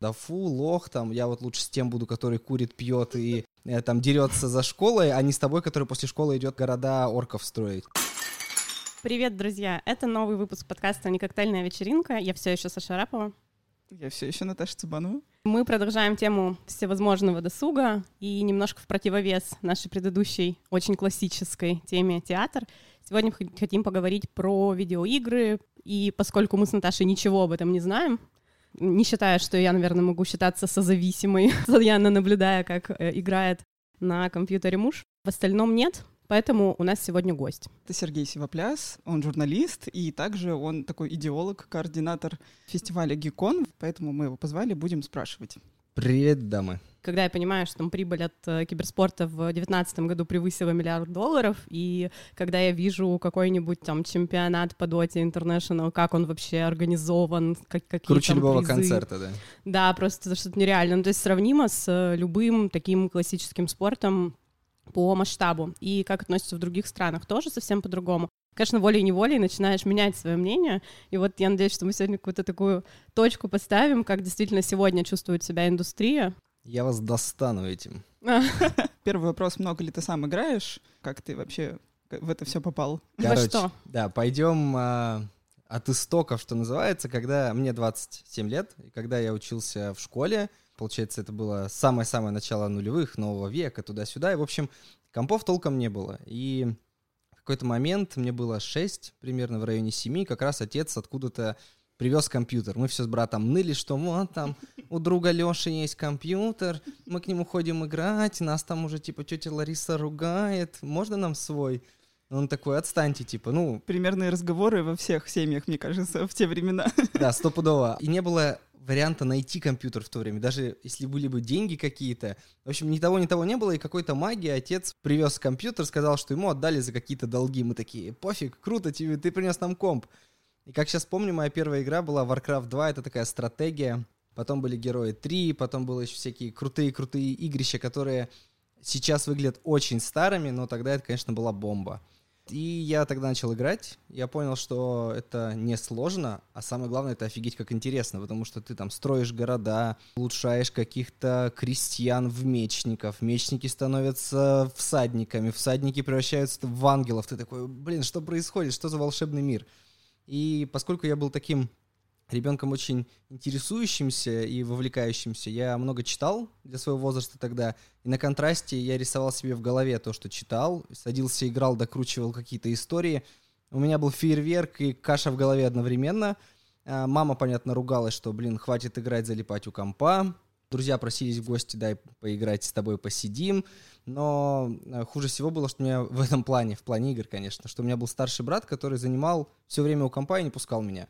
Да фу, лох, там, я вот лучше с тем буду, который курит, пьет и э, там дерется за школой, а не с тобой, который после школы идет города орков строить. Привет, друзья! Это новый выпуск подкаста «Не коктейльная вечеринка». Я все еще Саша Рапова. Я все еще Наташа Цыбанова. Мы продолжаем тему всевозможного досуга и немножко в противовес нашей предыдущей очень классической теме театр. Сегодня мы хотим поговорить про видеоигры, и поскольку мы с Наташей ничего об этом не знаем, не считая, что я, наверное, могу считаться созависимой, постоянно наблюдая, как э, играет на компьютере муж. В остальном нет, Поэтому у нас сегодня гость. Это Сергей Сивопляс, он журналист, и также он такой идеолог, координатор фестиваля Гикон, поэтому мы его позвали, будем спрашивать. Привет, дамы когда я понимаю, что там прибыль от э, киберспорта в 2019 году превысила миллиард долларов, и когда я вижу какой-нибудь там чемпионат по Dota International, как он вообще организован, как, какие Круче там любого призы. концерта, да? Да, просто что-то нереально. Ну, то есть сравнимо с э, любым таким классическим спортом по масштабу. И как относится в других странах, тоже совсем по-другому конечно, волей-неволей начинаешь менять свое мнение. И вот я надеюсь, что мы сегодня какую-то такую точку поставим, как действительно сегодня чувствует себя индустрия. Я вас достану этим. Первый вопрос, много ли ты сам играешь? Как ты вообще в это все попал? Короче, Во что? Да, пойдем а, от истоков, что называется, когда мне 27 лет, и когда я учился в школе, получается, это было самое-самое начало нулевых, нового века, туда-сюда, и, в общем, компов толком не было. И какой-то момент, мне было 6, примерно в районе 7, как раз отец откуда-то привез компьютер. Мы все с братом ныли, что вот там у друга Леши есть компьютер, мы к нему ходим играть, нас там уже типа тетя Лариса ругает, можно нам свой? Он такой, отстаньте, типа, ну... Примерные разговоры во всех семьях, мне кажется, в те времена. Да, стопудово. И не было варианта найти компьютер в то время, даже если были бы деньги какие-то. В общем, ни того, ни того не было, и какой-то магии отец привез компьютер, сказал, что ему отдали за какие-то долги. Мы такие, пофиг, круто тебе, ты принес нам комп. И как сейчас помню, моя первая игра была Warcraft 2, это такая стратегия. Потом были Герои 3, потом было еще всякие крутые-крутые игрища, которые сейчас выглядят очень старыми, но тогда это, конечно, была бомба. И я тогда начал играть, я понял, что это не сложно, а самое главное, это офигеть как интересно, потому что ты там строишь города, улучшаешь каких-то крестьян в мечников, мечники становятся всадниками, всадники превращаются в ангелов, ты такой, блин, что происходит, что за волшебный мир? И поскольку я был таким ребенком очень интересующимся и вовлекающимся, я много читал для своего возраста тогда, и на контрасте я рисовал себе в голове то, что читал, садился, играл, докручивал какие-то истории. У меня был фейерверк и каша в голове одновременно. А, мама, понятно, ругалась, что, блин, хватит играть, залипать у компа. Друзья просились в гости, дай поиграть с тобой, посидим. Но э, хуже всего было, что у меня в этом плане, в плане игр, конечно, что у меня был старший брат, который занимал все время у компа и не пускал меня.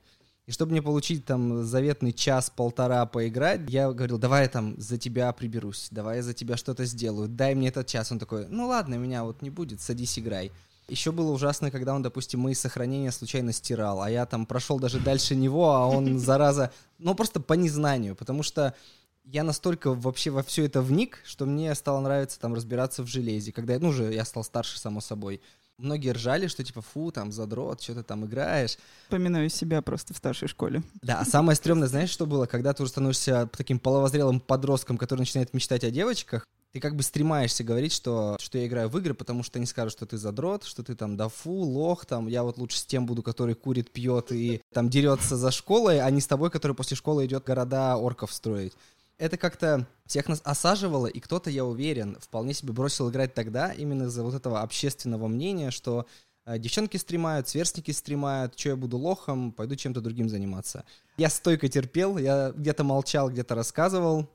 И чтобы мне получить там заветный час-полтора поиграть, я говорил, давай я там за тебя приберусь, давай я за тебя что-то сделаю, дай мне этот час. Он такой, ну ладно, меня вот не будет, садись играй. Еще было ужасно, когда он, допустим, мои сохранения случайно стирал, а я там прошел даже дальше него, а он, зараза, ну просто по незнанию, потому что я настолько вообще во все это вник, что мне стало нравиться там разбираться в железе. Когда, ну, уже я стал старше, само собой. Многие ржали, что типа, фу, там, задрот, что ты там играешь. Поминаю себя просто в старшей школе. Да, а самое стрёмное, знаешь, что было? Когда ты уже становишься таким половозрелым подростком, который начинает мечтать о девочках, ты как бы стремаешься говорить, что, что я играю в игры, потому что они скажут, что ты задрот, что ты там да фу, лох, там, я вот лучше с тем буду, который курит, пьет и там дерется за школой, а не с тобой, который после школы идет города орков строить это как-то всех нас осаживало, и кто-то, я уверен, вполне себе бросил играть тогда именно из-за вот этого общественного мнения, что э, девчонки стримают, сверстники стримают, что я буду лохом, пойду чем-то другим заниматься. Я стойко терпел, я где-то молчал, где-то рассказывал,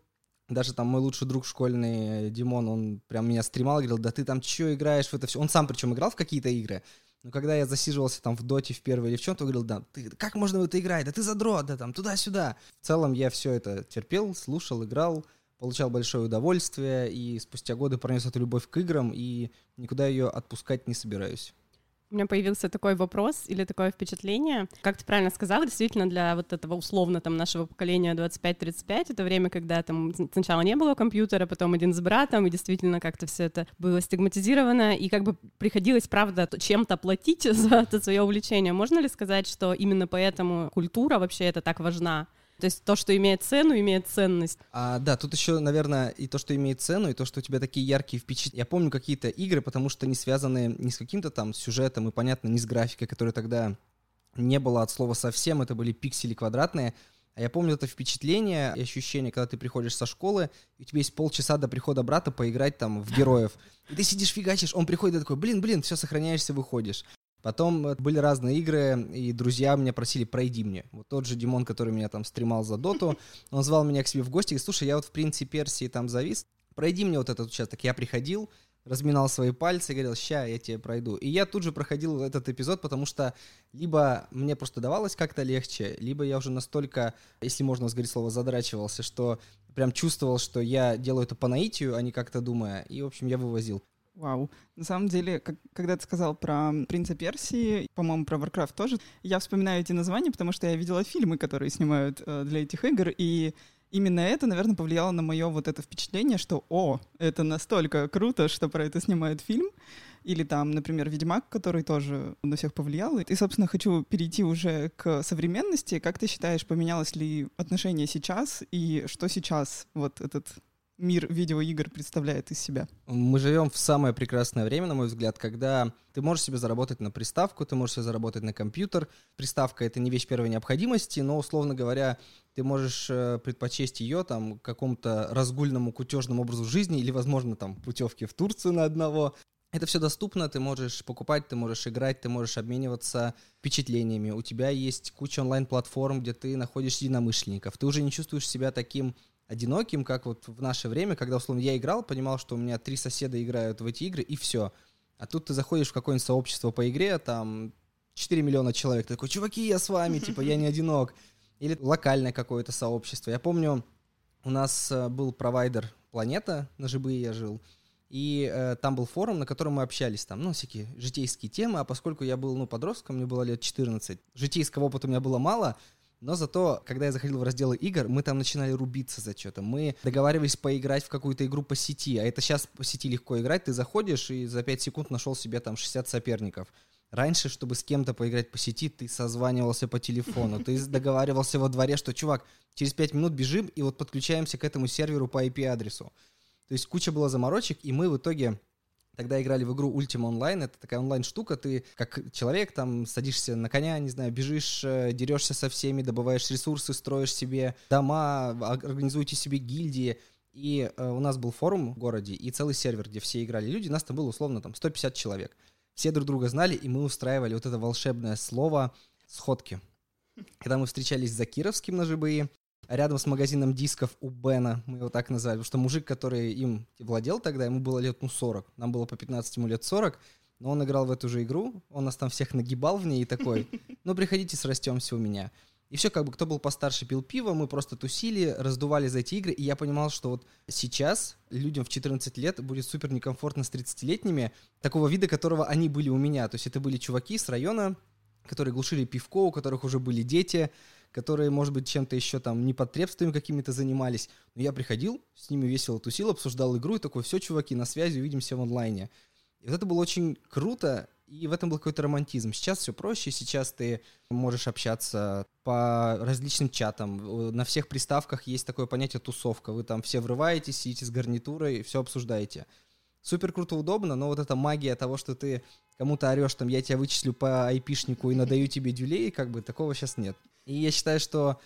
даже там мой лучший друг школьный, Димон, он прям меня стримал, говорил, да ты там что играешь в это все. Он сам причем играл в какие-то игры, но когда я засиживался там в доте в первой или в чем-то, говорил, да, ты, как можно в это играть? Да ты задрот, да там, туда-сюда. В целом я все это терпел, слушал, играл, получал большое удовольствие, и спустя годы пронес эту любовь к играм, и никуда ее отпускать не собираюсь у меня появился такой вопрос или такое впечатление. Как ты правильно сказала, действительно, для вот этого условно там нашего поколения 25-35, это время, когда там сначала не было компьютера, потом один с братом, и действительно как-то все это было стигматизировано, и как бы приходилось, правда, чем-то платить за это свое увлечение. Можно ли сказать, что именно поэтому культура вообще это так важна? То есть то, что имеет цену, имеет ценность. А, да, тут еще, наверное, и то, что имеет цену, и то, что у тебя такие яркие впечатления. Я помню какие-то игры, потому что они связаны не с каким-то там сюжетом и, понятно, не с графикой, которая тогда не было от слова совсем, это были пиксели квадратные. А я помню это впечатление и ощущение, когда ты приходишь со школы, и у тебя есть полчаса до прихода брата поиграть там в героев. И ты сидишь, фигачишь, он приходит и такой, блин, блин, все, сохраняешься, выходишь. Потом э, были разные игры, и друзья меня просили, пройди мне. Вот тот же Димон, который меня там стримал за доту, он звал меня к себе в гости и слушай, я вот в принципе Персии там завис, пройди мне вот этот участок. Я приходил, разминал свои пальцы и говорил, ща, я тебе пройду. И я тут же проходил этот эпизод, потому что либо мне просто давалось как-то легче, либо я уже настолько, если можно сказать слово, задрачивался, что прям чувствовал, что я делаю это по наитию, а не как-то думая. И, в общем, я вывозил. Вау. На самом деле, как, когда ты сказал про «Принца Персии», по-моему, про Warcraft тоже, я вспоминаю эти названия, потому что я видела фильмы, которые снимают э, для этих игр, и именно это, наверное, повлияло на мое вот это впечатление, что «О, это настолько круто, что про это снимают фильм». Или там, например, «Ведьмак», который тоже на всех повлиял. И, собственно, хочу перейти уже к современности. Как ты считаешь, поменялось ли отношение сейчас, и что сейчас вот этот мир видеоигр представляет из себя? Мы живем в самое прекрасное время, на мой взгляд, когда ты можешь себе заработать на приставку, ты можешь себе заработать на компьютер. Приставка — это не вещь первой необходимости, но, условно говоря, ты можешь э, предпочесть ее там какому-то разгульному кутежному образу жизни или, возможно, там путевки в Турцию на одного. Это все доступно, ты можешь покупать, ты можешь играть, ты можешь обмениваться впечатлениями. У тебя есть куча онлайн-платформ, где ты находишь единомышленников. Ты уже не чувствуешь себя таким одиноким, как вот в наше время, когда, условно, я играл, понимал, что у меня три соседа играют в эти игры, и все. А тут ты заходишь в какое-нибудь сообщество по игре, там 4 миллиона человек, ты такой, чуваки, я с вами, типа, я не одинок. Или локальное какое-то сообщество. Я помню, у нас э, был провайдер «Планета», на ЖБ я жил, и э, там был форум, на котором мы общались, там, ну, всякие житейские темы, а поскольку я был, ну, подростком, мне было лет 14, житейского опыта у меня было мало, но зато, когда я заходил в разделы игр, мы там начинали рубиться за что-то. Мы договаривались поиграть в какую-то игру по сети, а это сейчас по сети легко играть. Ты заходишь и за 5 секунд нашел себе там 60 соперников. Раньше, чтобы с кем-то поиграть по сети, ты созванивался по телефону, ты договаривался во дворе, что, чувак, через 5 минут бежим и вот подключаемся к этому серверу по IP-адресу. То есть куча было заморочек, и мы в итоге Тогда играли в игру Ultima Online, это такая онлайн-штука, ты как человек там садишься на коня, не знаю, бежишь, э, дерешься со всеми, добываешь ресурсы, строишь себе дома, организуете себе гильдии. И э, у нас был форум в городе и целый сервер, где все играли люди, нас там было условно там 150 человек. Все друг друга знали, и мы устраивали вот это волшебное слово «сходки». Когда мы встречались за Кировским на ЖБИ, рядом с магазином дисков у Бена, мы его так назвали, потому что мужик, который им владел тогда, ему было лет, ну, 40, нам было по 15, ему лет 40, но он играл в эту же игру, он нас там всех нагибал в ней и такой, ну, приходите, срастемся у меня. И все, как бы, кто был постарше, пил пиво, мы просто тусили, раздували за эти игры, и я понимал, что вот сейчас людям в 14 лет будет супер некомфортно с 30-летними, такого вида, которого они были у меня. То есть это были чуваки с района, которые глушили пивко, у которых уже были дети, которые, может быть, чем-то еще там непотребствами какими-то занимались. Но я приходил, с ними весело тусил, обсуждал игру и такой, все, чуваки, на связи, увидимся в онлайне. И вот это было очень круто, и в этом был какой-то романтизм. Сейчас все проще, сейчас ты можешь общаться по различным чатам. На всех приставках есть такое понятие тусовка. Вы там все врываетесь, сидите с гарнитурой, все обсуждаете. Супер круто, удобно, но вот эта магия того, что ты кому-то орешь, там, я тебя вычислю по айпишнику и надаю тебе дюлей, как бы такого сейчас нет. И я считаю, что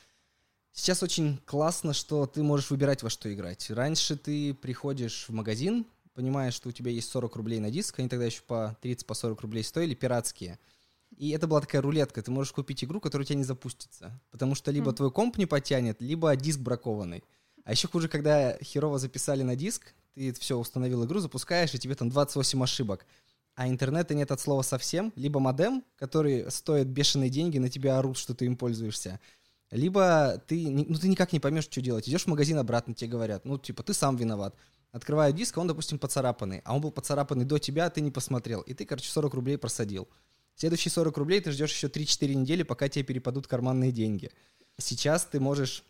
сейчас очень классно, что ты можешь выбирать, во что играть. Раньше ты приходишь в магазин, понимаешь, что у тебя есть 40 рублей на диск, они тогда еще по 30-40 по 40 рублей стоили, пиратские. И это была такая рулетка. Ты можешь купить игру, которая у тебя не запустится. Потому что либо mm. твой комп не потянет, либо диск бракованный. А еще хуже, когда херово записали на диск, ты все установил игру, запускаешь, и тебе там 28 ошибок а интернета нет от слова совсем, либо модем, который стоит бешеные деньги, на тебя орут, что ты им пользуешься, либо ты, ну, ты никак не поймешь, что делать. Идешь в магазин обратно, тебе говорят, ну, типа, ты сам виноват. Открываю диск, а он, допустим, поцарапанный, а он был поцарапанный до тебя, а ты не посмотрел, и ты, короче, 40 рублей просадил. Следующие 40 рублей ты ждешь еще 3-4 недели, пока тебе перепадут карманные деньги. Сейчас ты можешь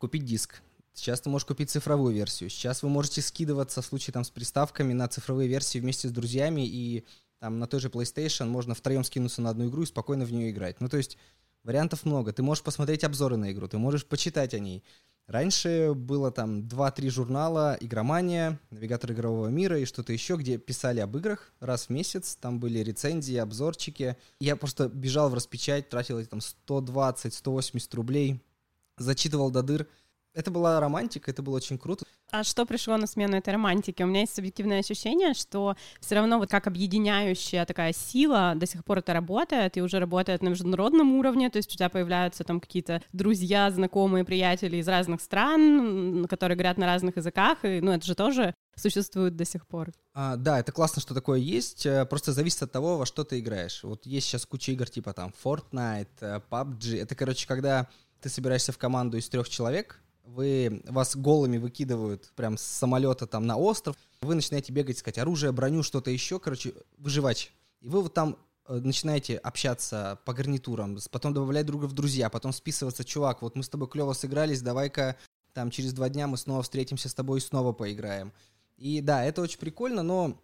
купить диск, Сейчас ты можешь купить цифровую версию. Сейчас вы можете скидываться в случае там с приставками на цифровые версии вместе с друзьями и там на той же PlayStation можно втроем скинуться на одну игру и спокойно в нее играть. Ну, то есть Вариантов много. Ты можешь посмотреть обзоры на игру, ты можешь почитать о ней. Раньше было там 2-3 журнала «Игромания», «Навигатор игрового мира» и что-то еще, где писали об играх раз в месяц. Там были рецензии, обзорчики. Я просто бежал в распечать, тратил там 120-180 рублей, зачитывал до дыр — это была романтика, это было очень круто. А что пришло на смену этой романтики? У меня есть субъективное ощущение, что все равно вот как объединяющая такая сила до сих пор это работает, и уже работает на международном уровне, то есть у тебя появляются там какие-то друзья, знакомые, приятели из разных стран, которые говорят на разных языках, и ну это же тоже существует до сих пор. А, да, это классно, что такое есть, э, просто зависит от того, во что ты играешь. Вот есть сейчас куча игр типа там Fortnite, э, PUBG, это, короче, когда ты собираешься в команду из трех человек, вы вас голыми выкидывают прям с самолета там на остров, вы начинаете бегать, искать оружие, броню, что-то еще, короче, выживать. И вы вот там э, начинаете общаться по гарнитурам, потом добавлять друга в друзья, потом списываться, чувак, вот мы с тобой клево сыгрались, давай-ка там через два дня мы снова встретимся с тобой и снова поиграем. И да, это очень прикольно, но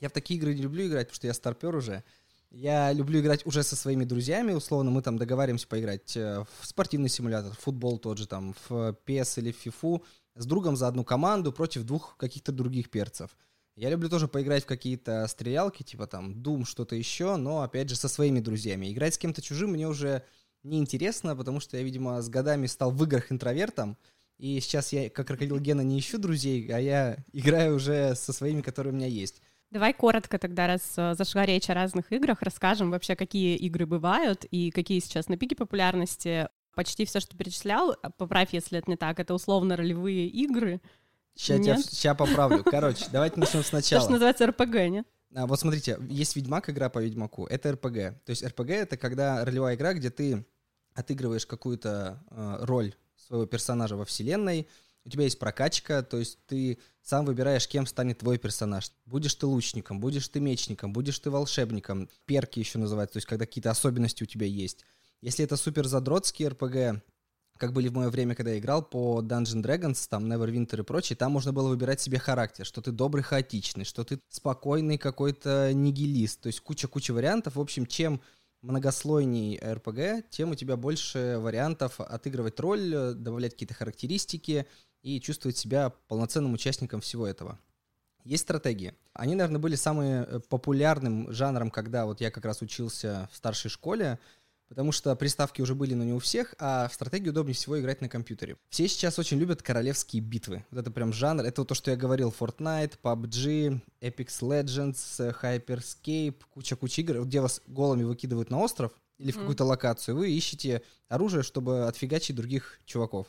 я в такие игры не люблю играть, потому что я старпер уже. Я люблю играть уже со своими друзьями, условно, мы там договариваемся поиграть э, в спортивный симулятор, в футбол тот же, там, в PS или в FIFA, с другом за одну команду против двух каких-то других перцев. Я люблю тоже поиграть в какие-то стрелялки, типа там Doom, что-то еще, но, опять же, со своими друзьями. Играть с кем-то чужим мне уже неинтересно, потому что я, видимо, с годами стал в играх интровертом, и сейчас я, как крокодил Гена, не ищу друзей, а я играю уже со своими, которые у меня есть. Давай коротко тогда, раз э, зашла речь о разных играх, расскажем вообще, какие игры бывают и какие сейчас на пике популярности. Почти все, что перечислял, а, поправь, если это не так, это условно ролевые игры. Сейчас поправлю. Короче, давайте начнем сначала. То, что называется РПГ, нет? А, вот смотрите, есть Ведьмак, игра по Ведьмаку. Это РПГ. То есть РПГ — это когда ролевая игра, где ты отыгрываешь какую-то э, роль своего персонажа во вселенной, у тебя есть прокачка, то есть ты сам выбираешь, кем станет твой персонаж. Будешь ты лучником, будешь ты мечником, будешь ты волшебником. Перки еще называют, то есть когда какие-то особенности у тебя есть. Если это супер задротский РПГ, как были в мое время, когда я играл по Dungeon Dragons, там Neverwinter и прочее, там можно было выбирать себе характер, что ты добрый, хаотичный, что ты спокойный какой-то нигилист, то есть куча-куча вариантов. В общем, чем многослойней РПГ, тем у тебя больше вариантов отыгрывать роль, добавлять какие-то характеристики, и чувствовать себя полноценным участником всего этого. Есть стратегии. Они, наверное, были самым э, популярным жанром, когда вот я как раз учился в старшей школе, потому что приставки уже были, но не у всех, а в стратегии удобнее всего играть на компьютере. Все сейчас очень любят королевские битвы. Вот это прям жанр. Это вот то, что я говорил. Fortnite, PUBG, Apex Legends, Hyperscape, куча-куча игр, где вас голыми выкидывают на остров или в mm. какую-то локацию. Вы ищете оружие, чтобы отфигачить других чуваков.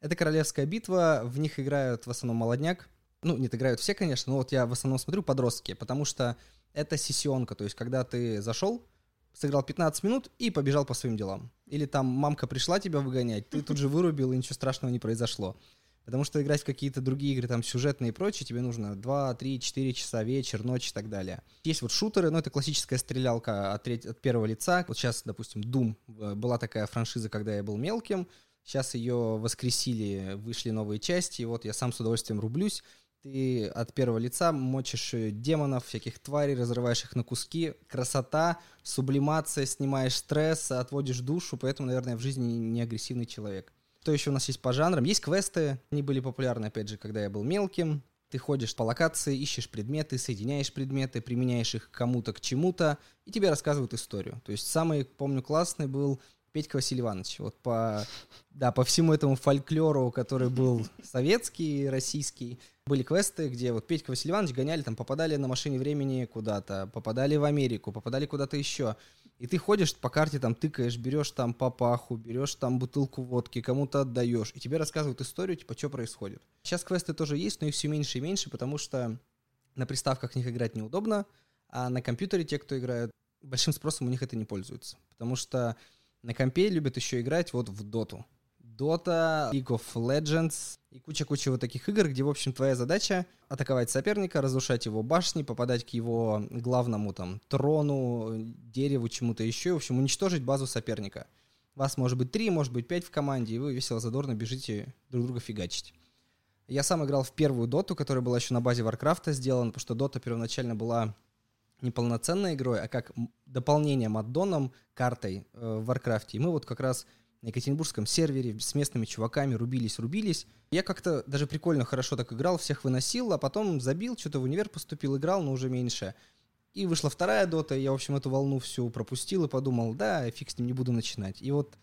Это королевская битва, в них играют в основном молодняк. Ну, нет, играют все, конечно, но вот я в основном смотрю подростки, потому что это сессионка, то есть когда ты зашел, сыграл 15 минут и побежал по своим делам. Или там мамка пришла тебя выгонять, ты тут же вырубил, и ничего страшного не произошло. Потому что играть в какие-то другие игры, там, сюжетные и прочее, тебе нужно 2, 3, 4 часа, вечер, ночь и так далее. Есть вот шутеры, но это классическая стрелялка от, треть, от первого лица. Вот сейчас, допустим, Doom. Э, была такая франшиза, когда я был мелким. Сейчас ее воскресили, вышли новые части, и вот я сам с удовольствием рублюсь. Ты от первого лица мочишь э, демонов, всяких тварей, разрываешь их на куски. Красота, сублимация, снимаешь стресс, отводишь душу, поэтому, наверное, в жизни не агрессивный человек. Что еще у нас есть по жанрам? Есть квесты, они были популярны, опять же, когда я был мелким. Ты ходишь по локации, ищешь предметы, соединяешь предметы, применяешь их кому-то, к чему-то, и тебе рассказывают историю. То есть самый, помню, классный был Петька Василий Иванович. Вот по, да, по всему этому фольклору, который был советский, российский, были квесты, где вот Петька Василий Иванович гоняли, там попадали на машине времени куда-то, попадали в Америку, попадали куда-то еще. И ты ходишь по карте, там тыкаешь, берешь там папаху, берешь там бутылку водки, кому-то отдаешь, и тебе рассказывают историю, типа, что происходит. Сейчас квесты тоже есть, но их все меньше и меньше, потому что на приставках в них играть неудобно, а на компьютере те, кто играют, большим спросом у них это не пользуется. Потому что на компе любят еще играть вот в доту. Dota, League of Legends и куча-куча вот таких игр, где, в общем, твоя задача атаковать соперника, разрушать его башни, попадать к его главному там трону, дереву, чему-то еще, в общем, уничтожить базу соперника. Вас может быть три, может быть пять в команде, и вы весело задорно бежите друг друга фигачить. Я сам играл в первую доту, которая была еще на базе Варкрафта сделана, потому что дота первоначально была неполноценной игрой, а как дополнением аддоном, картой э, в Warcraft'е. И мы вот как раз на Екатеринбургском сервере с местными чуваками рубились-рубились. Я как-то даже прикольно хорошо так играл, всех выносил, а потом забил, что-то в универ поступил, играл, но уже меньше. И вышла вторая дота, я, в общем, эту волну всю пропустил и подумал, да, фиг с ним, не буду начинать. И вот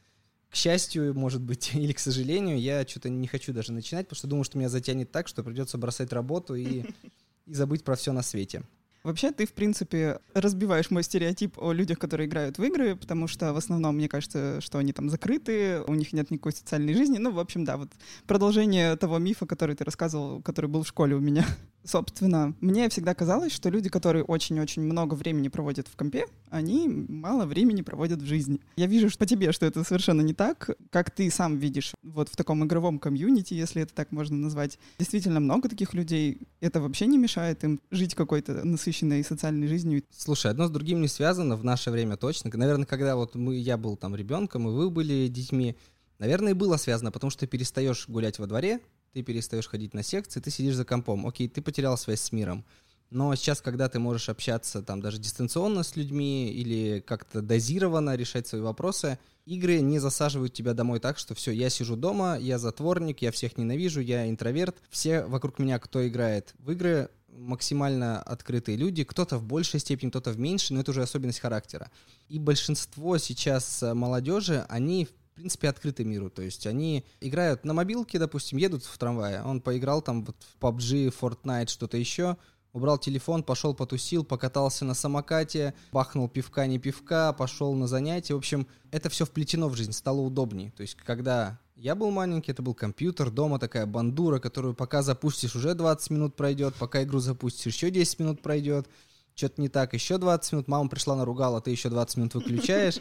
к счастью, может быть, или к сожалению, я что-то не хочу даже начинать, потому что думаю, что меня затянет так, что придется бросать работу и, и забыть про все на свете. Вообще, ты, в принципе, разбиваешь мой стереотип о людях, которые играют в игры, потому что в основном мне кажется, что они там закрыты, у них нет никакой социальной жизни. Ну, в общем, да, вот продолжение того мифа, который ты рассказывал, который был в школе у меня. Собственно, мне всегда казалось, что люди, которые очень-очень много времени проводят в компе, они мало времени проводят в жизни. Я вижу по тебе, что это совершенно не так. Как ты сам видишь вот в таком игровом комьюнити, если это так можно назвать, действительно много таких людей. Это вообще не мешает им жить какой-то насыщенной социальной жизнью. Слушай, одно с другим не связано в наше время точно. Наверное, когда вот мы, я был там ребенком, и вы были детьми, наверное, и было связано, потому что перестаешь гулять во дворе, ты перестаешь ходить на секции, ты сидишь за компом. Окей, ты потерял связь с миром. Но сейчас, когда ты можешь общаться там даже дистанционно с людьми или как-то дозированно решать свои вопросы, игры не засаживают тебя домой так, что все, я сижу дома, я затворник, я всех ненавижу, я интроверт. Все вокруг меня, кто играет в игры, максимально открытые люди, кто-то в большей степени, кто-то в меньшей, но это уже особенность характера. И большинство сейчас молодежи, они принципе, открыты миру. То есть они играют на мобилке, допустим, едут в трамвае. Он поиграл там вот в PUBG, Fortnite, что-то еще убрал телефон, пошел потусил, покатался на самокате, бахнул пивка, не пивка, пошел на занятия. В общем, это все вплетено в жизнь, стало удобнее. То есть, когда я был маленький, это был компьютер, дома такая бандура, которую пока запустишь, уже 20 минут пройдет, пока игру запустишь, еще 10 минут пройдет, что-то не так, еще 20 минут, мама пришла наругала, ты еще 20 минут выключаешь.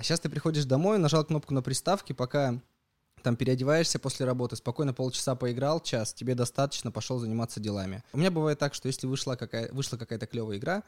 А сейчас ты приходишь домой, нажал кнопку на приставке, пока там переодеваешься после работы, спокойно полчаса поиграл, час, тебе достаточно, пошел заниматься делами. У меня бывает так, что если вышла, какая, вышла какая-то клевая игра,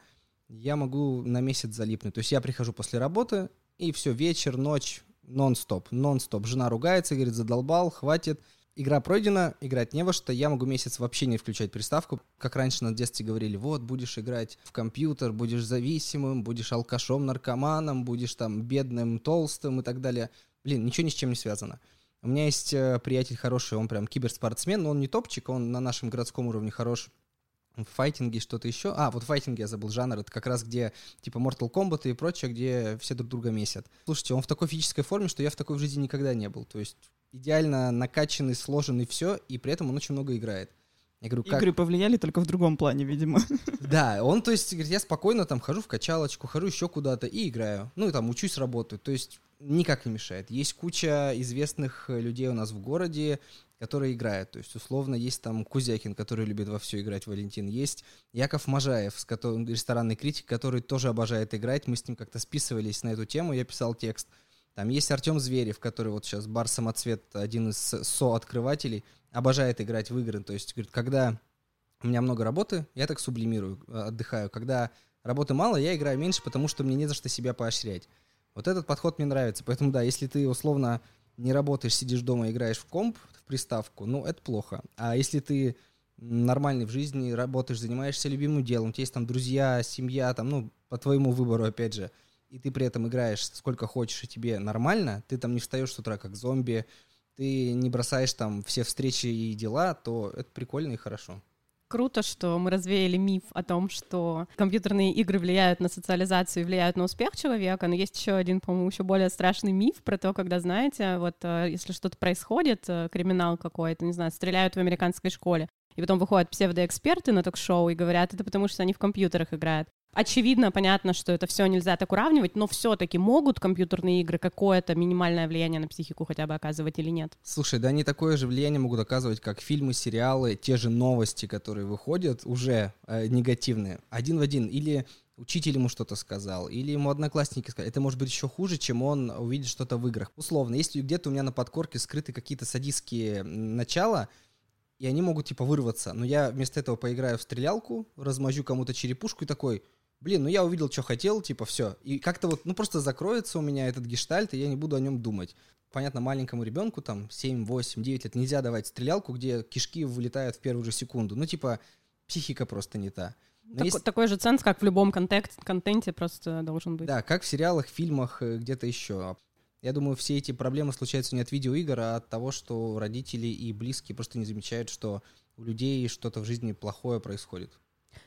я могу на месяц залипнуть. То есть я прихожу после работы, и все, вечер, ночь, нон-стоп, нон-стоп. Жена ругается, говорит, задолбал, хватит. Игра пройдена, играть не во что, я могу месяц вообще не включать приставку. Как раньше на детстве говорили, вот, будешь играть в компьютер, будешь зависимым, будешь алкашом, наркоманом, будешь там бедным, толстым и так далее. Блин, ничего ни с чем не связано. У меня есть э, приятель хороший, он прям киберспортсмен, но он не топчик, он на нашем городском уровне хорош в файтинге что-то еще. А, вот в файтинге я забыл жанр. Это как раз где типа Mortal Kombat и прочее, где все друг друга месят. Слушайте, он в такой физической форме, что я в такой в жизни никогда не был. То есть идеально накачанный, сложенный все, и при этом он очень много играет. Я говорю, как... Игры повлияли только в другом плане, видимо. Да, он, то есть, говорит, я спокойно там хожу в качалочку, хожу еще куда-то и играю. Ну, и там учусь, работаю. То есть никак не мешает. Есть куча известных людей у нас в городе, которые играют. То есть, условно, есть там Кузякин, который любит во все играть, Валентин. Есть Яков Можаев, с которым, ресторанный критик, который тоже обожает играть. Мы с ним как-то списывались на эту тему, я писал текст. Там есть Артем Зверев, который вот сейчас бар «Самоцвет», один из со-открывателей, обожает играть в игры. То есть, говорит, когда у меня много работы, я так сублимирую, э, отдыхаю. Когда работы мало, я играю меньше, потому что мне не за что себя поощрять. Вот этот подход мне нравится. Поэтому, да, если ты условно не работаешь, сидишь дома, играешь в комп, в приставку, ну, это плохо. А если ты нормальный в жизни, работаешь, занимаешься любимым делом, у тебя есть там друзья, семья, там, ну, по твоему выбору, опять же, и ты при этом играешь сколько хочешь, и тебе нормально, ты там не встаешь с утра как зомби, ты не бросаешь там все встречи и дела, то это прикольно и хорошо круто, что мы развеяли миф о том, что компьютерные игры влияют на социализацию и влияют на успех человека, но есть еще один, по-моему, еще более страшный миф про то, когда, знаете, вот э, если что-то происходит, э, криминал какой-то, не знаю, стреляют в американской школе, и потом выходят псевдоэксперты на ток-шоу и говорят, это потому что они в компьютерах играют. Очевидно, понятно, что это все нельзя так уравнивать, но все-таки могут компьютерные игры какое-то минимальное влияние на психику хотя бы оказывать или нет? Слушай, да они такое же влияние могут оказывать, как фильмы, сериалы, те же новости, которые выходят, уже э, негативные, один в один. Или учитель ему что-то сказал, или ему одноклассники сказали. Это может быть еще хуже, чем он увидит что-то в играх. Условно, если где-то у меня на подкорке скрыты какие-то садистские начала, и они могут типа вырваться, но я вместо этого поиграю в стрелялку, размажу кому-то черепушку и такой, блин, ну я увидел, что хотел, типа, все. И как-то вот, ну просто закроется у меня этот гештальт, и я не буду о нем думать. Понятно, маленькому ребенку, там, 7, 8, 9 лет, нельзя давать стрелялку, где кишки вылетают в первую же секунду. Ну, типа, психика просто не та. Так, есть... Такой же ценз, как в любом контент, контенте просто должен быть. Да, как в сериалах, фильмах, э, где-то еще. Я думаю, все эти проблемы случаются не от видеоигр, а от того, что родители и близкие просто не замечают, что у людей что-то в жизни плохое происходит.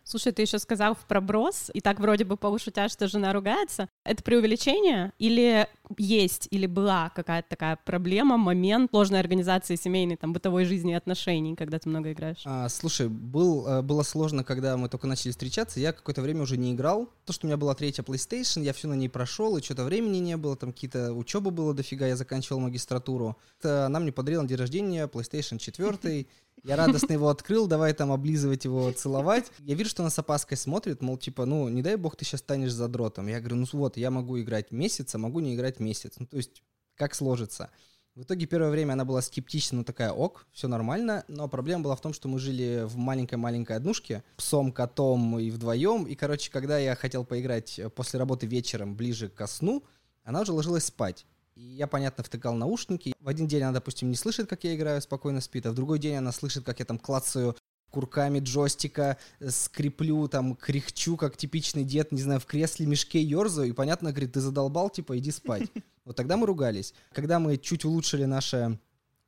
Слушай, ты еще сказал в проброс, и так вроде бы полушутя, что жена ругается. Это преувеличение или есть, или была какая-то такая проблема, момент сложной организации семейной, там, бытовой жизни и отношений, когда ты много играешь? А, слушай, был, э, было сложно, когда мы только начали встречаться, я какое-то время уже не играл. То, что у меня была третья PlayStation, я все на ней прошел, и что-то времени не было, там какие-то учебы было дофига, я заканчивал магистратуру. Это она мне подарила на день рождения PlayStation 4, я радостно его открыл, давай там облизывать его, целовать. Я вижу, что она с опаской смотрит, мол, типа, ну, не дай бог ты сейчас станешь задротом. Я говорю, ну вот, я могу играть месяц, а могу не играть месяц. Ну, то есть, как сложится. В итоге первое время она была скептична, ну такая, ок, все нормально, но проблема была в том, что мы жили в маленькой-маленькой однушке, псом, котом и вдвоем, и, короче, когда я хотел поиграть после работы вечером ближе ко сну, она уже ложилась спать. И я, понятно, втыкал наушники. В один день она, допустим, не слышит, как я играю, спокойно спит, а в другой день она слышит, как я там клацаю курками джойстика, э, скреплю, там, кряхчу, как типичный дед, не знаю, в кресле мешке ерзаю, и, понятно, говорит, ты задолбал, типа, иди спать. Вот тогда мы ругались. Когда мы чуть улучшили наше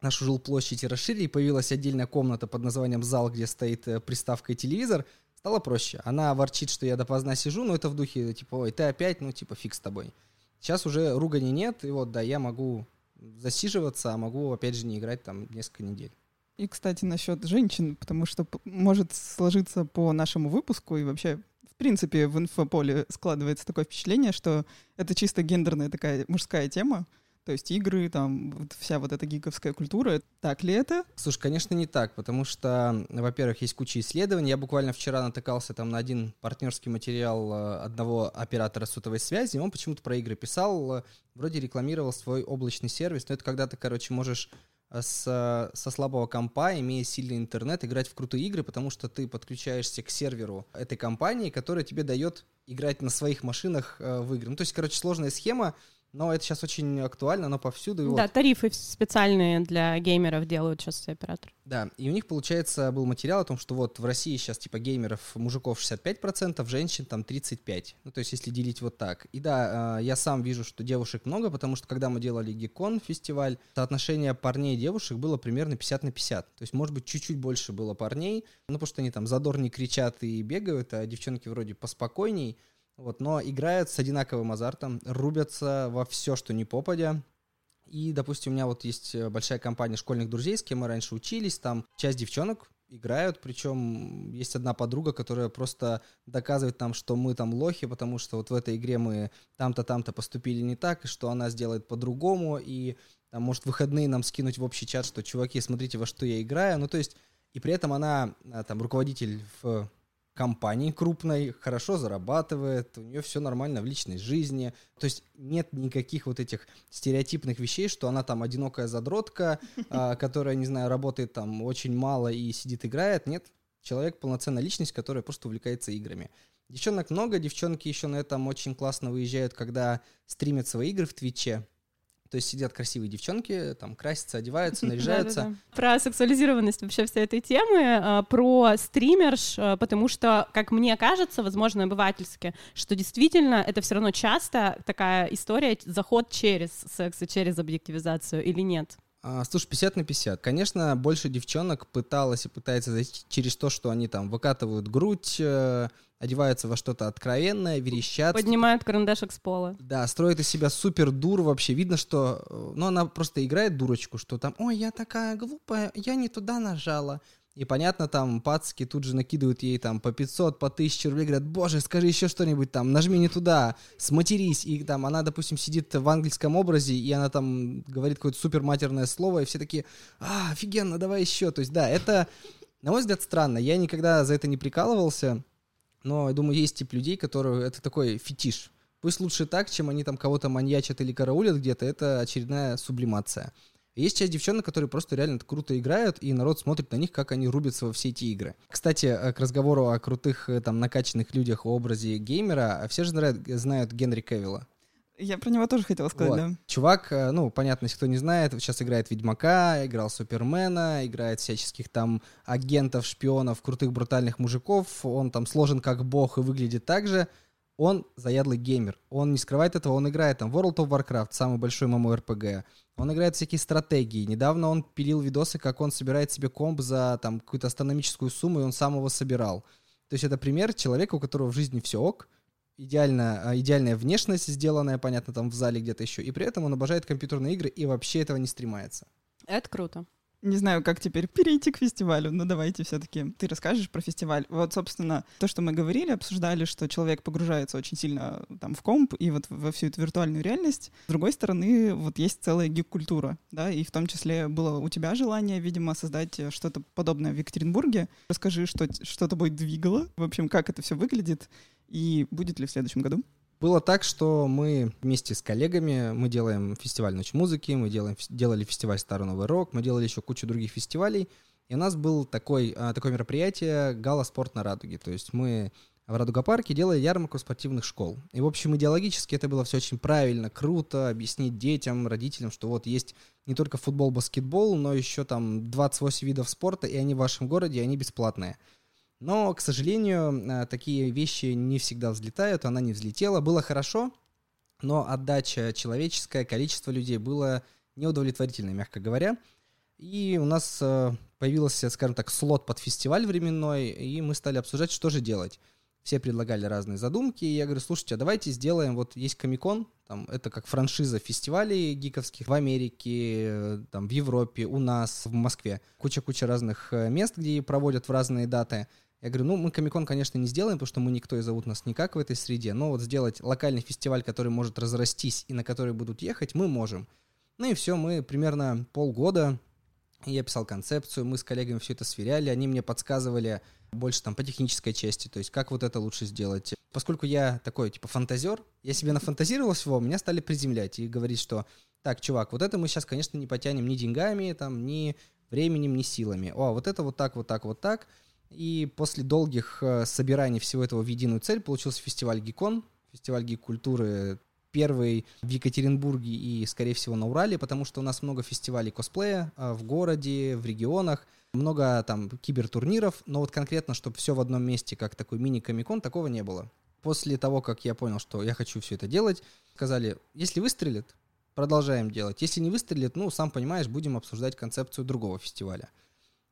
нашу жилплощадь и расширили, появилась отдельная комната под названием зал, где стоит э, приставка и телевизор, стало проще. Она ворчит, что я допоздна сижу, но это в духе, типа, ой, ты опять, ну, типа, фиг с тобой. Сейчас уже ругани нет, и вот, да, я могу засиживаться, а могу, опять же, не играть там несколько недель. И, кстати, насчет женщин, потому что может сложиться по нашему выпуску и вообще, в принципе, в инфополе складывается такое впечатление, что это чисто гендерная такая мужская тема, то есть игры, там, вот вся вот эта гиковская культура. Так ли это? Слушай, конечно, не так, потому что, во-первых, есть куча исследований. Я буквально вчера натыкался там на один партнерский материал э, одного оператора сотовой связи. Он почему-то про игры писал, э, вроде рекламировал свой облачный сервис. Но это когда ты, короче, можешь э, с, со слабого компа, имея сильный интернет, играть в крутые игры, потому что ты подключаешься к серверу этой компании, которая тебе дает играть на своих машинах в игры. Ну, то есть, короче, сложная схема, но это сейчас очень актуально, но повсюду. да, вот. тарифы специальные для геймеров делают сейчас все операторы. Да, и у них, получается, был материал о том, что вот в России сейчас типа геймеров, мужиков 65%, женщин там 35%. Ну, то есть если делить вот так. И да, а, я сам вижу, что девушек много, потому что когда мы делали Гекон фестиваль, соотношение парней и девушек было примерно 50 на 50. То есть, может быть, чуть-чуть больше было парней, ну, потому что они там задорнее кричат и бегают, а девчонки вроде поспокойней. Вот, но играют с одинаковым азартом, рубятся во все, что не попадя. И, допустим, у меня вот есть э, большая компания школьных друзей, с кем мы раньше учились, там часть девчонок играют, причем есть одна подруга, которая просто доказывает нам, что мы там лохи, потому что вот в этой игре мы там-то, там-то поступили не так, и что она сделает по-другому, и там может выходные нам скинуть в общий чат, что чуваки, смотрите, во что я играю, ну то есть, и при этом она э, там руководитель в компании крупной, хорошо зарабатывает, у нее все нормально в личной жизни. То есть нет никаких вот этих стереотипных вещей, что она там одинокая задротка, а, которая, не знаю, работает там очень мало и сидит играет. Нет, человек полноценная личность, которая просто увлекается играми. Девчонок много, девчонки еще на этом очень классно выезжают, когда стримят свои игры в Твиче. То есть сидят красивые девчонки, там красятся, одеваются, наряжаются. Про сексуализированность вообще всей этой темы, а, про стримерш, а, потому что, как мне кажется, возможно, обывательски, что действительно это все равно часто такая история, заход через секс и через объективизацию или нет? А, слушай, 50 на 50. Конечно, больше девчонок пыталась и пытается зайти через то, что они там выкатывают грудь, э, одеваются во что-то откровенное, верещат. Поднимают карандашик с пола. Да, строит из себя супер дур вообще. Видно, что... Э, ну, она просто играет дурочку, что там, ой, я такая глупая, я не туда нажала. И понятно, там пацки тут же накидывают ей там по 500, по 1000 рублей, говорят, боже, скажи еще что-нибудь там, нажми не туда, сматерись. И там она, допустим, сидит в английском образе, и она там говорит какое-то супер матерное слово, и все такие, а, офигенно, давай еще. То есть, да, это, на мой взгляд, странно. Я никогда за это не прикалывался, но я думаю, есть тип людей, которые это такой фетиш. Пусть лучше так, чем они там кого-то маньячат или караулят где-то, это очередная сублимация. Есть часть девчонок, которые просто реально круто играют, и народ смотрит на них, как они рубятся во все эти игры. Кстати, э, к разговору о крутых, э, там, накачанных людях в образе геймера, все же знают Генри Кевилла. Я про него тоже хотела сказать, Вот. да. Чувак, э, ну, понятно, если кто не знает, сейчас играет Ведьмака, играл Супермена, играет всяческих там агентов, шпионов, крутых брутальных мужиков. Он там сложен как бог и выглядит так же. Он заядлый геймер. Он не скрывает этого, он играет там World of Warcraft, самый большой MMORPG. Он играет всякие стратегии. Недавно он пилил видосы, как он собирает себе комп за там какую-то астрономическую сумму, и он сам его собирал. То есть это пример человека, у которого в жизни все ок, идеально, а, идеальная внешность сделанная, понятно, там в зале где-то еще, и при этом он обожает компьютерные игры и вообще этого не стремается. Это круто. Не знаю, как теперь перейти к фестивалю, но давайте все-таки ты расскажешь про фестиваль. Вот, собственно, то, что мы говорили, обсуждали, что человек погружается очень сильно там в комп и вот во всю эту виртуальную реальность. С другой стороны, вот есть целая гик-культура, да, и в том числе было у тебя желание, видимо, создать э, что-то подобное в Екатеринбурге. Расскажи, что, что тобой двигало, в общем, как это все выглядит и будет ли в следующем году? Было так, что мы вместе с коллегами, мы делаем фестиваль Ночь музыки, мы делаем, делали фестиваль Старый Новый Рок, мы делали еще кучу других фестивалей, и у нас был такой, а, такое мероприятие «Гала спорт на Радуге», то есть мы в Радуга-парке делали ярмарку спортивных школ. И, в общем, идеологически это было все очень правильно, круто, объяснить детям, родителям, что вот есть не только футбол, баскетбол, но еще там 28 видов спорта, и они в вашем городе, и они бесплатные. Но, к сожалению, э, такие вещи не всегда взлетают, она не взлетела. Было хорошо, но отдача человеческая, количество людей было неудовлетворительное, мягко говоря. И у нас э, появился, скажем так, слот под фестиваль временной, и мы стали обсуждать, что же делать. Все предлагали разные задумки, и я говорю, слушайте, а давайте сделаем, вот есть Комикон, там, это как франшиза фестивалей гиковских в Америке, там, в Европе, у нас, в Москве. Куча-куча разных э, мест, где проводят в разные даты. Я говорю, ну, мы Комикон, конечно, не сделаем, потому что мы никто и зовут нас никак в этой среде, но вот сделать локальный фестиваль, который может разрастись и на который будут ехать, мы можем. Ну и все, мы примерно полгода, я писал концепцию, мы с коллегами все это сверяли, они мне подсказывали больше там по технической части, то есть как вот это лучше сделать. Поскольку я такой, типа, фантазер, я себе нафантазировал всего, меня стали приземлять и говорить, что так, чувак, вот это мы сейчас, конечно, не потянем ни деньгами, там, ни временем, ни силами. О, вот это вот так, вот так, вот так. И после долгих э, собираний всего этого в единую цель получился фестиваль Гикон, фестиваль гик-культуры, первый в Екатеринбурге и, скорее всего, на Урале, потому что у нас много фестивалей косплея э, в городе, в регионах, много там кибертурниров, но вот конкретно, чтобы все в одном месте, как такой мини-комикон, такого не было. После того, как я понял, что я хочу все это делать, сказали, если выстрелит, продолжаем делать. Если не выстрелит, ну, сам понимаешь, будем обсуждать концепцию другого фестиваля.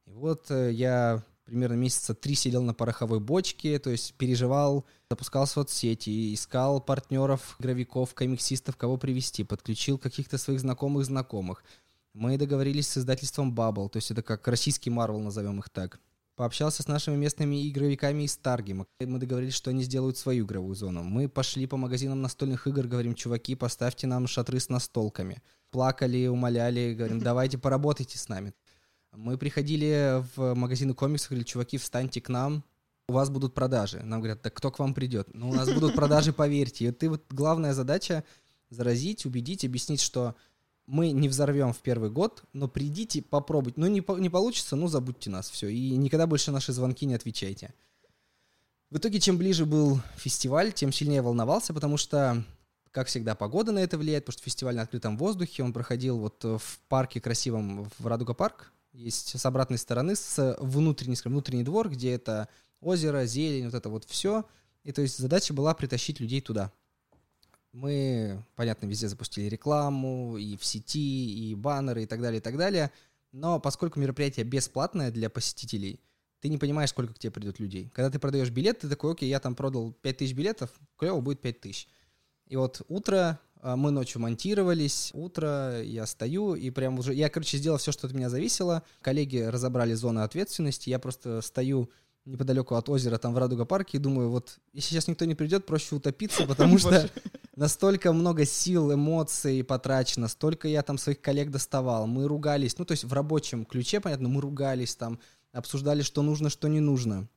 И вот э, я примерно месяца три сидел на пороховой бочке, то есть переживал, запускал соцсети, искал партнеров, игровиков, комиксистов, кого привести, подключил каких-то своих знакомых-знакомых. Мы договорились с издательством Bubble, то есть это как российский Marvel, назовем их так. Пообщался с нашими местными игровиками из Таргима. Мы договорились, что они сделают свою игровую зону. Мы пошли по магазинам настольных игр, говорим, чуваки, поставьте нам шатры с настолками. Плакали, умоляли, говорим, давайте поработайте с нами. Мы приходили в магазины комиксов, говорили, чуваки, встаньте к нам, у вас будут продажи. Нам говорят, так кто к вам придет? Ну, у нас будут продажи, поверьте. И ты вот главная задача заразить, убедить, объяснить, что мы не взорвем в первый год, но придите, попробуйте. Ну, не, не получится, ну, забудьте нас, все. И никогда больше наши звонки не отвечайте. В итоге, чем ближе был фестиваль, тем сильнее волновался, потому что, как всегда, погода на это влияет, потому что фестиваль на открытом воздухе, он проходил вот в парке красивом, в Радуга парк, есть с обратной стороны, с внутренней, скажем, внутренний двор, где это озеро, зелень, вот это вот все. И то есть задача была притащить людей туда. Мы, понятно, везде запустили рекламу, и в сети, и баннеры, и так далее, и так далее. Но поскольку мероприятие бесплатное для посетителей, ты не понимаешь, сколько к тебе придет людей. Когда ты продаешь билет, ты такой, окей, я там продал 5000 билетов, клево, будет 5000. И вот утро, а, мы ночью монтировались, утро, я стою, и прям уже, я, короче, сделал все, что от меня зависело. Коллеги разобрали зоны ответственности, я просто стою неподалеку от озера, там в Радуга парке, и думаю, вот, если сейчас никто не придет, проще утопиться, потому что настолько много сил, эмоций потрачено, столько я там своих коллег доставал, мы ругались, ну, то есть в рабочем ключе, понятно, мы ругались там, обсуждали, что нужно, что не нужно.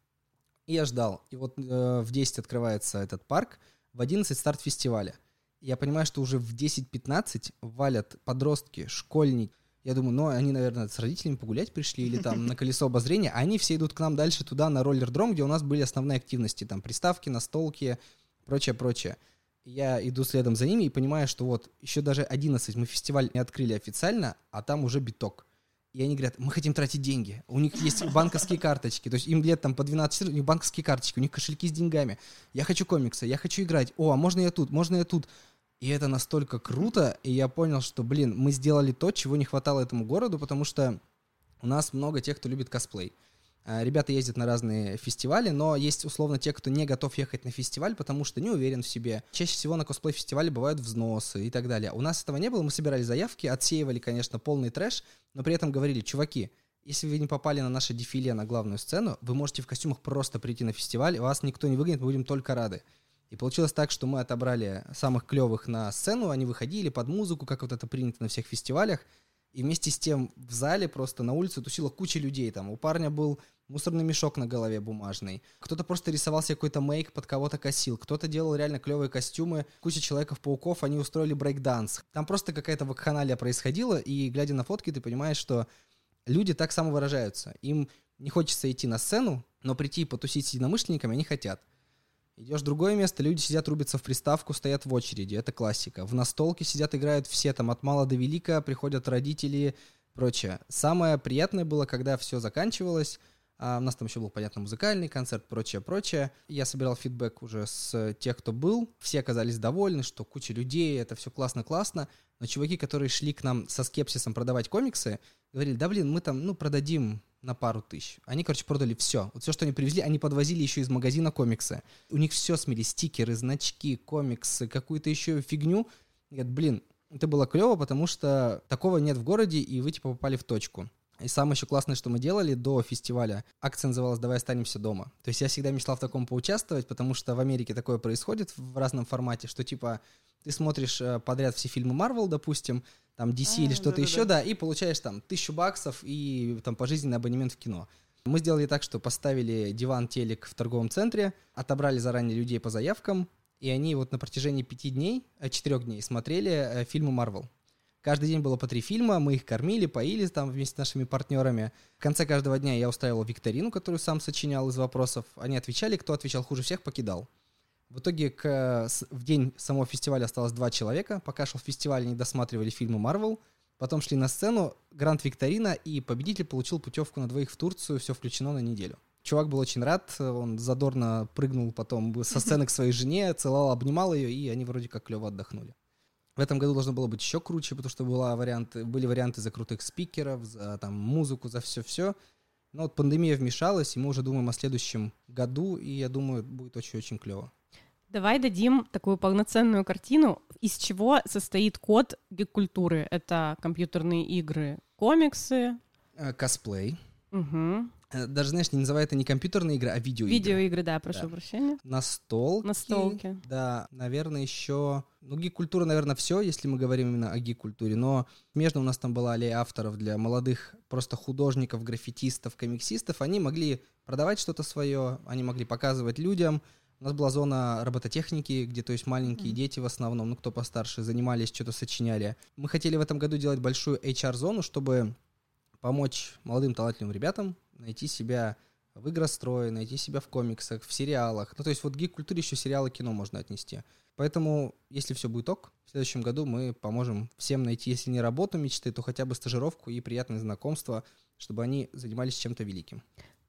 И я ждал. И вот э, в 10 открывается этот парк, в 11 старт фестиваля. Я понимаю, что уже в 10-15 валят подростки, школьники. Я думаю, ну, они, наверное, с родителями погулять пришли или там на колесо обозрения. Они все идут к нам дальше туда, на роллер-дром, где у нас были основные активности. Там приставки, настолки, прочее, прочее. Я иду следом за ними и понимаю, что вот еще даже 11 мы фестиваль не открыли официально, а там уже биток. И они говорят, мы хотим тратить деньги. У них есть банковские карточки. То есть им лет там по 12 у них банковские карточки, у них кошельки с деньгами. Я хочу комиксы, я хочу играть. О, а можно я тут, можно я тут. И это настолько круто, и я понял, что, блин, мы сделали то, чего не хватало этому городу, потому что у нас много тех, кто любит косплей. А, ребята ездят на разные фестивали, но есть условно те, кто не готов ехать на фестиваль, потому что не уверен в себе. Чаще всего на косплей-фестивале бывают взносы и так далее. У нас этого не было, мы собирали заявки, отсеивали, конечно, полный трэш, но при этом говорили, чуваки, если вы не попали на наше дефиле на главную сцену, вы можете в костюмах просто прийти на фестиваль, вас никто не выгонит, мы будем только рады. И получилось так, что мы отобрали самых клевых на сцену, они выходили под музыку, как вот это принято на всех фестивалях, и вместе с тем в зале просто на улице тусила куча людей. Там у парня был мусорный мешок на голове бумажный. Кто-то просто рисовал себе какой-то мейк, под кого-то косил. Кто-то делал реально клевые костюмы. Куча Человеков-пауков, они устроили брейкданс. Там просто какая-то вакханалия происходила, и глядя на фотки, ты понимаешь, что люди так самовыражаются. Им не хочется идти на сцену, но прийти и потусить с единомышленниками они хотят. Идешь в другое место, люди сидят, рубятся в приставку, стоят в очереди. Это классика. В настолке сидят, играют все, там от мала до велика, приходят родители, прочее. Самое приятное было, когда все заканчивалось, а у нас там еще был, понятно, музыкальный концерт, прочее, прочее. Я собирал фидбэк уже с тех, кто был. Все оказались довольны, что куча людей, это все классно-классно. Но чуваки, которые шли к нам со скепсисом продавать комиксы, говорили, да блин, мы там, ну, продадим на пару тысяч. Они, короче, продали все. Вот все, что они привезли, они подвозили еще из магазина комиксы. У них все смели, стикеры, значки, комиксы, какую-то еще фигню. Говорят, блин, это было клево, потому что такого нет в городе, и вы, типа, попали в точку. И самое еще классное, что мы делали до фестиваля, акция называлась «Давай останемся дома». То есть я всегда мечтал в таком поучаствовать, потому что в Америке такое происходит в разном формате, что типа ты смотришь э, подряд все фильмы Marvel, допустим, там DC а, или что-то да, еще, да. да, и получаешь там тысячу баксов и там пожизненный абонемент в кино. Мы сделали так, что поставили диван-телек в торговом центре, отобрали заранее людей по заявкам, и они вот на протяжении пяти дней, э, четырех дней смотрели э, фильмы Marvel. Каждый день было по три фильма, мы их кормили, поили там вместе с нашими партнерами. В конце каждого дня я устраивал викторину, которую сам сочинял из вопросов. Они отвечали, кто отвечал хуже всех, покидал. В итоге к, в день самого фестиваля осталось два человека. Пока шел фестиваль, они досматривали фильмы Марвел. Потом шли на сцену, гранд викторина, и победитель получил путевку на двоих в Турцию, все включено на неделю. Чувак был очень рад, он задорно прыгнул потом со сцены к своей жене, целовал, обнимал ее, и они вроде как клево отдохнули. В этом году должно было быть еще круче, потому что была варианты, были варианты за крутых спикеров, за там, музыку, за все-все. Но вот пандемия вмешалась, и мы уже думаем о следующем году, и я думаю, будет очень-очень клево. Давай дадим такую полноценную картину, из чего состоит код гик-культуры. Это компьютерные игры, комиксы. Э, косплей. Угу. Э, даже, знаешь, не называй это не компьютерные игры, а видеоигры. Видеоигры, да, прошу да. прощения. Настолки. Настолки. Да, наверное, еще... Ну, гик-культура, наверное, все, если мы говорим именно о гик-культуре, но смежно у нас там была аллея авторов для молодых просто художников, граффитистов, комиксистов. Они могли продавать что-то свое, они могли показывать людям. У нас была зона робототехники, где, то есть, маленькие mm-hmm. дети в основном, ну, кто постарше, занимались, что-то сочиняли. Мы хотели в этом году делать большую HR-зону, чтобы помочь молодым талантливым ребятам найти себя в игрострое, найти себя в комиксах, в сериалах. Ну, то есть вот гик-культуре еще сериалы, кино можно отнести. Поэтому, если все будет ок, в следующем году мы поможем всем найти, если не работу мечты, то хотя бы стажировку и приятные знакомства, чтобы они занимались чем-то великим.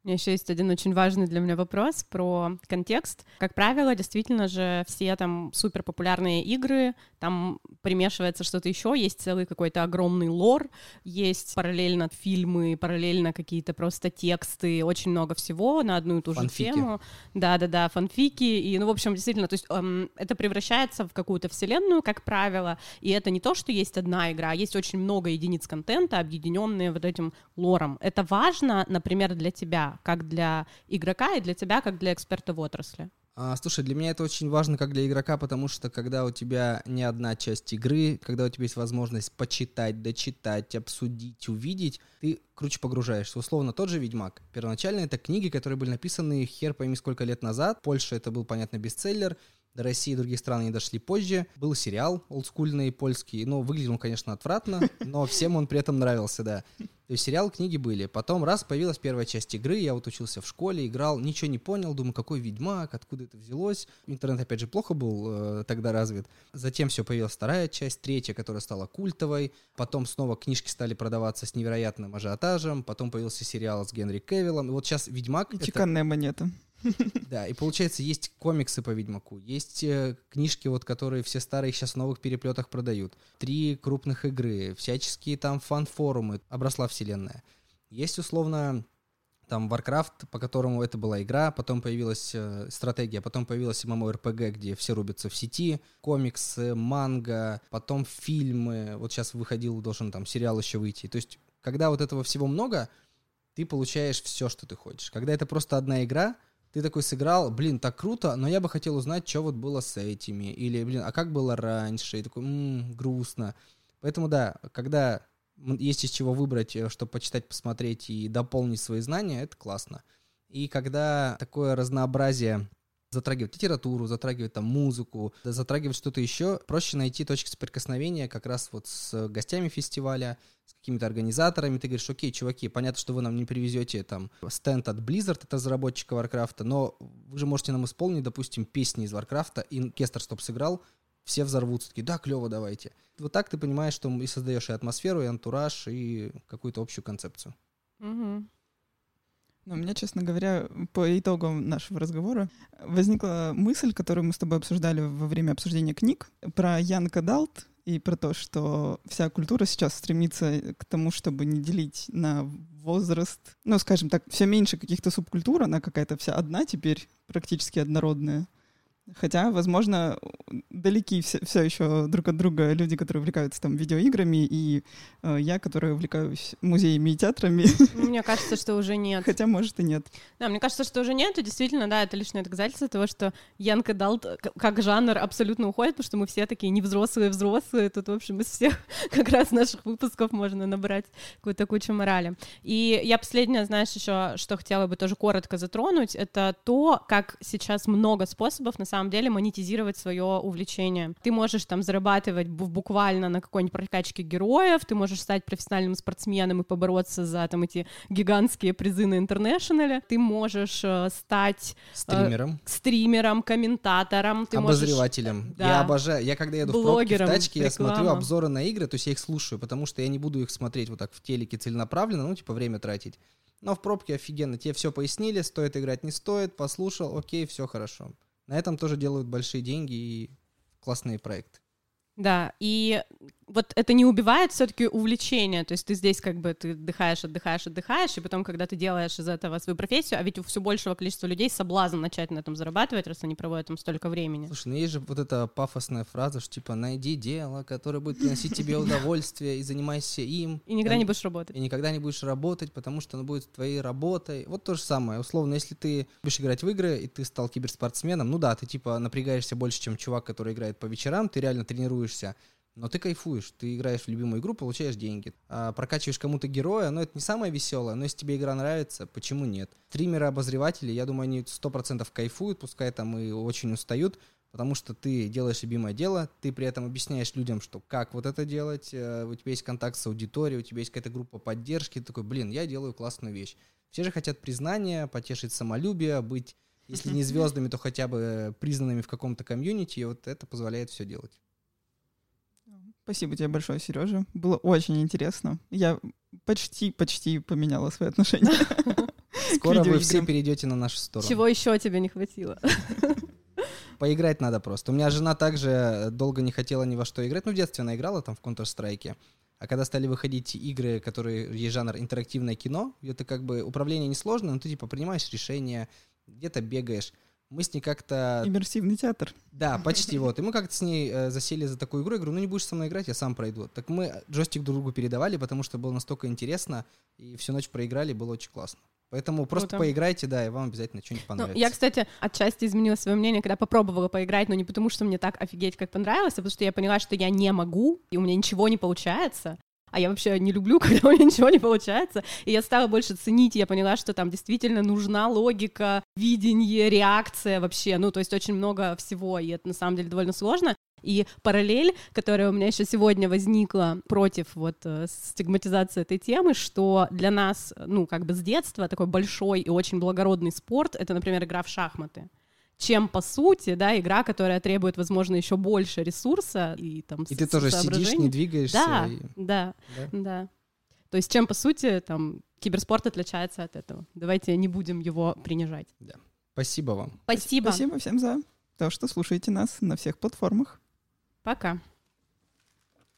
У меня еще есть один очень важный для меня вопрос про контекст. Как правило, действительно же все там супер популярные игры, там примешивается что-то еще, есть целый какой-то огромный лор, есть параллельно фильмы, параллельно какие-то просто тексты, очень много всего на одну и ту фанфики. же тему. Да-да-да, фанфики. И, ну, в общем, действительно, то есть эм, это превращается в какую-то вселенную, как правило, и это не то, что есть одна игра, а есть очень много единиц контента, объединенные вот этим лором. Это важно, например, для тебя, как для игрока и для тебя, как для эксперта в отрасли? А, слушай, для меня это очень важно как для игрока, потому что когда у тебя не одна часть игры, когда у тебя есть возможность почитать, дочитать, обсудить, увидеть, ты круче погружаешься. Условно, тот же «Ведьмак». Первоначально это книги, которые были написаны хер пойми сколько лет назад. В Польше это был, понятно, бестселлер. До России и других стран они дошли позже. Был сериал олдскульный, польский. Ну, выглядел он, конечно, отвратно, но всем он при этом нравился, да. То есть сериал, книги были. Потом раз появилась первая часть игры, я вот учился в школе, играл, ничего не понял, думаю, какой Ведьмак, откуда это взялось. Интернет, опять же, плохо был э, тогда развит. Затем все появилась вторая часть, третья, которая стала культовой. Потом снова книжки стали продаваться с невероятным ажиотажем. Потом появился сериал с Генри Кевиллом. И вот сейчас Ведьмак... И это... чеканная монета. Да, и получается, есть комиксы по Ведьмаку, есть э, книжки, вот, которые все старые сейчас в новых переплетах продают, три крупных игры, всяческие там фан-форумы, обросла вселенная. Есть, условно, там Warcraft, по которому это была игра, потом появилась э, стратегия, потом появилась MMORPG, где все рубятся в сети, комиксы, манга, потом фильмы, вот сейчас выходил, должен там сериал еще выйти. То есть, когда вот этого всего много, ты получаешь все, что ты хочешь. Когда это просто одна игра, ты такой сыграл, блин, так круто, но я бы хотел узнать, что вот было с этими, или, блин, а как было раньше, и такой, м-м, грустно. Поэтому, да, когда есть из чего выбрать, э, чтобы почитать, посмотреть и дополнить свои знания, это классно. И когда такое разнообразие затрагивает литературу, затрагивает там музыку, затрагивает что-то еще, проще найти точки соприкосновения как раз вот с гостями фестиваля, с какими-то организаторами. Ты говоришь, окей, чуваки, понятно, что вы нам не привезете там стенд от Blizzard, это разработчика Warcraft, но вы же можете нам исполнить, допустим, песни из Warcraft, и оркестр, стоп сыграл, все взорвутся, такие, да, клево, давайте. Вот так ты понимаешь, что и создаешь и атмосферу, и антураж, и какую-то общую концепцию. Угу. Но у меня, честно говоря, по итогам нашего разговора возникла мысль, которую мы с тобой обсуждали во время обсуждения книг, про Янка Далт и про то, что вся культура сейчас стремится к тому, чтобы не делить на возраст. Ну, скажем так, все меньше каких-то субкультур, она какая-то вся одна теперь, практически однородная. Хотя, возможно, далеки все, все еще друг от друга люди, которые увлекаются там видеоиграми, и э, я, которая увлекаюсь музеями и театрами. Мне кажется, что уже нет. Хотя, может, и нет. Да, мне кажется, что уже нет, и действительно, да, это лишнее доказательство того, что young adult как жанр абсолютно уходит, потому что мы все такие невзрослые-взрослые, тут, в общем, из всех как раз наших выпусков можно набрать какую-то кучу морали. И я последнее, знаешь, еще, что хотела бы тоже коротко затронуть, это то, как сейчас много способов, на самом самом деле монетизировать свое увлечение. Ты можешь там зарабатывать буквально на какой-нибудь прокачке героев, ты можешь стать профессиональным спортсменом и побороться за там эти гигантские призы на интернешнале, ты можешь э, стать э, стримером, э, стримером, комментатором, ты обозревателем. Можешь, да, я обожаю, я когда еду в пробке в тачке, я смотрю обзоры на игры, то есть я их слушаю, потому что я не буду их смотреть вот так в телеке целенаправленно, ну типа время тратить. Но в пробке офигенно, тебе все пояснили, стоит играть, не стоит, послушал, окей, все хорошо. На этом тоже делают большие деньги и классные проекты. Да, и вот это не убивает все-таки увлечение, то есть ты здесь как бы ты отдыхаешь, отдыхаешь, отдыхаешь, и потом, когда ты делаешь из этого свою профессию, а ведь у все большего количества людей соблазн начать на этом зарабатывать, раз они проводят там столько времени. Слушай, ну есть же вот эта пафосная фраза, что типа найди дело, которое будет приносить тебе удовольствие, и занимайся им. И никогда не будешь работать. И никогда не будешь работать, потому что оно будет твоей работой. Вот то же самое. Условно, если ты будешь играть в игры, и ты стал киберспортсменом, ну да, ты типа напрягаешься больше, чем чувак, который играет по вечерам, ты реально тренируешься, но ты кайфуешь, ты играешь в любимую игру, получаешь деньги. А прокачиваешь кому-то героя, но это не самое веселое, но если тебе игра нравится, почему нет? Стримеры, обозреватели, я думаю, они сто процентов кайфуют, пускай там и очень устают, потому что ты делаешь любимое дело, ты при этом объясняешь людям, что как вот это делать, э, у тебя есть контакт с аудиторией, у тебя есть какая-то группа поддержки, ты такой, блин, я делаю классную вещь. Все же хотят признания, потешить самолюбие, быть, если не звездами, то хотя бы признанными в каком-то комьюнити, и вот это позволяет все делать. Спасибо тебе большое, Сережа. Было очень интересно. Я почти-почти поменяла свои отношения. Скоро вы все перейдете на нашу сторону. Чего еще тебе не хватило? Поиграть надо просто. У меня жена также долго не хотела ни во что играть. Ну, в детстве она играла там в Counter-Strike. А когда стали выходить игры, которые есть жанр интерактивное кино, это как бы управление несложно, но ты типа принимаешь решения, где-то бегаешь мы с ней как-то... Иммерсивный театр. Да, почти вот. И мы как-то с ней э, засели за такую игру. Я говорю, ну не будешь со мной играть, я сам пройду. Так мы джойстик друг другу передавали, потому что было настолько интересно. И всю ночь проиграли, было очень классно. Поэтому просто Круто. поиграйте, да, и вам обязательно что-нибудь понравится. Ну, я, кстати, отчасти изменила свое мнение, когда попробовала поиграть, но не потому, что мне так офигеть как понравилось, а потому что я поняла, что я не могу, и у меня ничего не получается. А я вообще не люблю, когда у меня ничего не получается. И я стала больше ценить, и я поняла, что там действительно нужна логика, видение, реакция вообще. Ну, то есть очень много всего, и это на самом деле довольно сложно. И параллель, которая у меня еще сегодня возникла против вот э, стигматизации этой темы, что для нас, ну, как бы с детства такой большой и очень благородный спорт — это, например, игра в шахматы чем по сути, да, игра, которая требует, возможно, еще больше ресурса и там. И ты тоже сидишь, не двигаешься. Да, и... да, да, да. То есть чем по сути там киберспорт отличается от этого? Давайте не будем его принижать. Да. Спасибо вам. Спасибо. Спасибо всем за то, что слушаете нас на всех платформах. Пока.